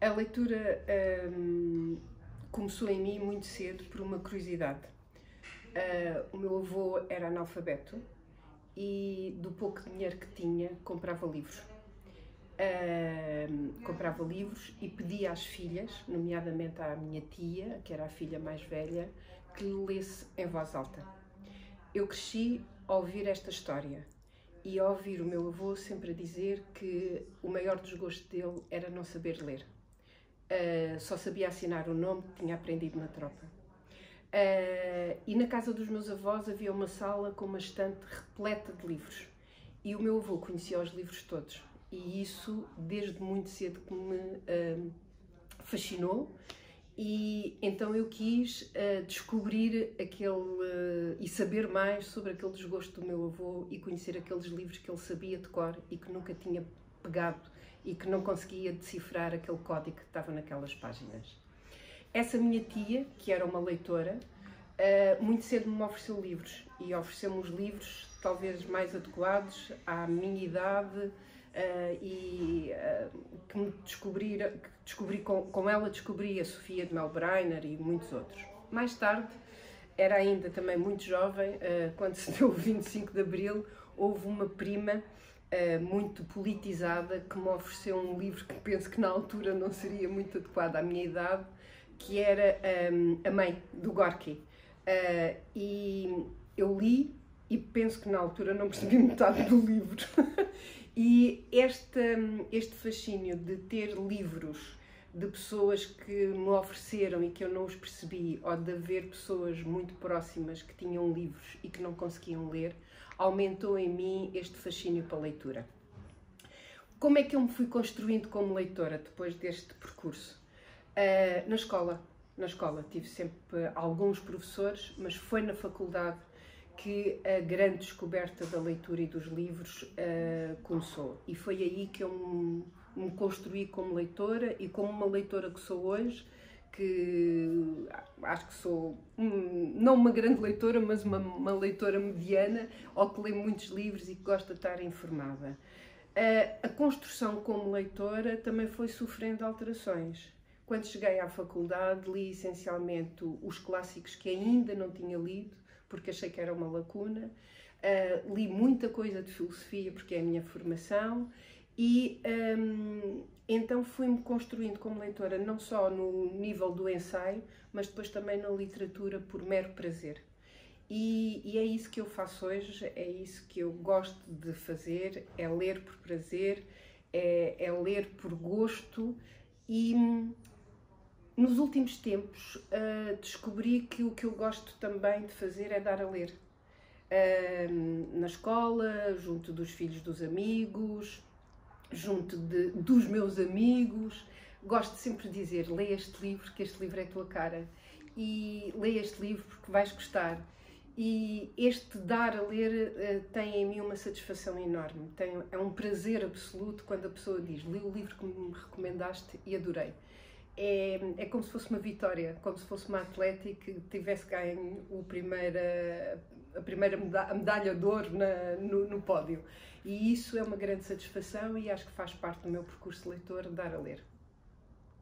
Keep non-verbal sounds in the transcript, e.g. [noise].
A leitura hum, começou em mim muito cedo por uma curiosidade. Uh, o meu avô era analfabeto e do pouco dinheiro que tinha comprava livros. Uh, comprava livros e pedia às filhas, nomeadamente à minha tia, que era a filha mais velha, que lesse em voz alta. Eu cresci a ouvir esta história e a ouvir o meu avô sempre a dizer que o maior desgosto dele era não saber ler. Uh, só sabia assinar o nome que tinha aprendido na tropa. Uh, e na casa dos meus avós havia uma sala com uma estante repleta de livros. E o meu avô conhecia os livros todos. E isso, desde muito cedo, que me uh, fascinou. E então eu quis descobrir aquele e saber mais sobre aquele desgosto do meu avô e conhecer aqueles livros que ele sabia de cor e que nunca tinha pegado e que não conseguia decifrar aquele código que estava naquelas páginas. Essa minha tia, que era uma leitora, uh, muito cedo me ofereceu livros e ofereceu-me os livros talvez mais adequados à minha idade uh, e uh, que me descobri, que descobri com, com ela descobri a Sofia de Melbreiner e muitos outros. Mais tarde, era ainda também muito jovem, quando se deu o 25 de Abril, houve uma prima uh, muito politizada que me ofereceu um livro que penso que na altura não seria muito adequado à minha idade, que era um, A Mãe, do Gorky. Uh, e eu li e penso que na altura não percebi [laughs] metade do livro. [laughs] e este, este fascínio de ter livros de pessoas que me ofereceram e que eu não os percebi, ou de haver pessoas muito próximas que tinham livros e que não conseguiam ler, aumentou em mim este fascínio pela leitura. Como é que eu me fui construindo como leitora depois deste percurso? Uh, na escola. Na escola tive sempre alguns professores, mas foi na faculdade que a grande descoberta da leitura e dos livros uh, começou. E foi aí que eu me, me construí como leitora e como uma leitora que sou hoje, que acho que sou não uma grande leitora, mas uma, uma, leitora mediana, ou que lê muitos livros e que gosta de estar informada. A, a construção como leitora também foi sofrendo alterações. Quando cheguei à faculdade, li essencialmente os clássicos que ainda não tinha lido, porque achei que era uma lacuna. Uh, li muita coisa de filosofia, porque é a minha formação, e um, então fui-me construindo como leitora, não só no nível do ensaio, mas depois também na literatura por mero prazer. E, e, é isso que eu faço hoje, é isso que eu gosto de fazer, é ler por prazer, é, é ler por gosto e nos últimos tempos uh, descobri que o que eu gosto também de fazer é dar a ler. Uh, na escola, junto dos filhos dos amigos, junto de, dos meus amigos. Gosto sempre de dizer: lê este livro, que este livro é a tua cara. E lê este livro porque vais gostar. E este dar a ler uh, tem em mim uma satisfação enorme. Tem, é um prazer absoluto quando a pessoa diz: li o livro que me recomendaste e adorei. É, é como se fosse uma vitória, como se fosse uma atleta que tivesse ganho o primeira, a primeira medalha, a medalha de ouro na, no, no pódio. E isso é uma grande satisfação e acho que faz parte do meu percurso de leitor dar a ler.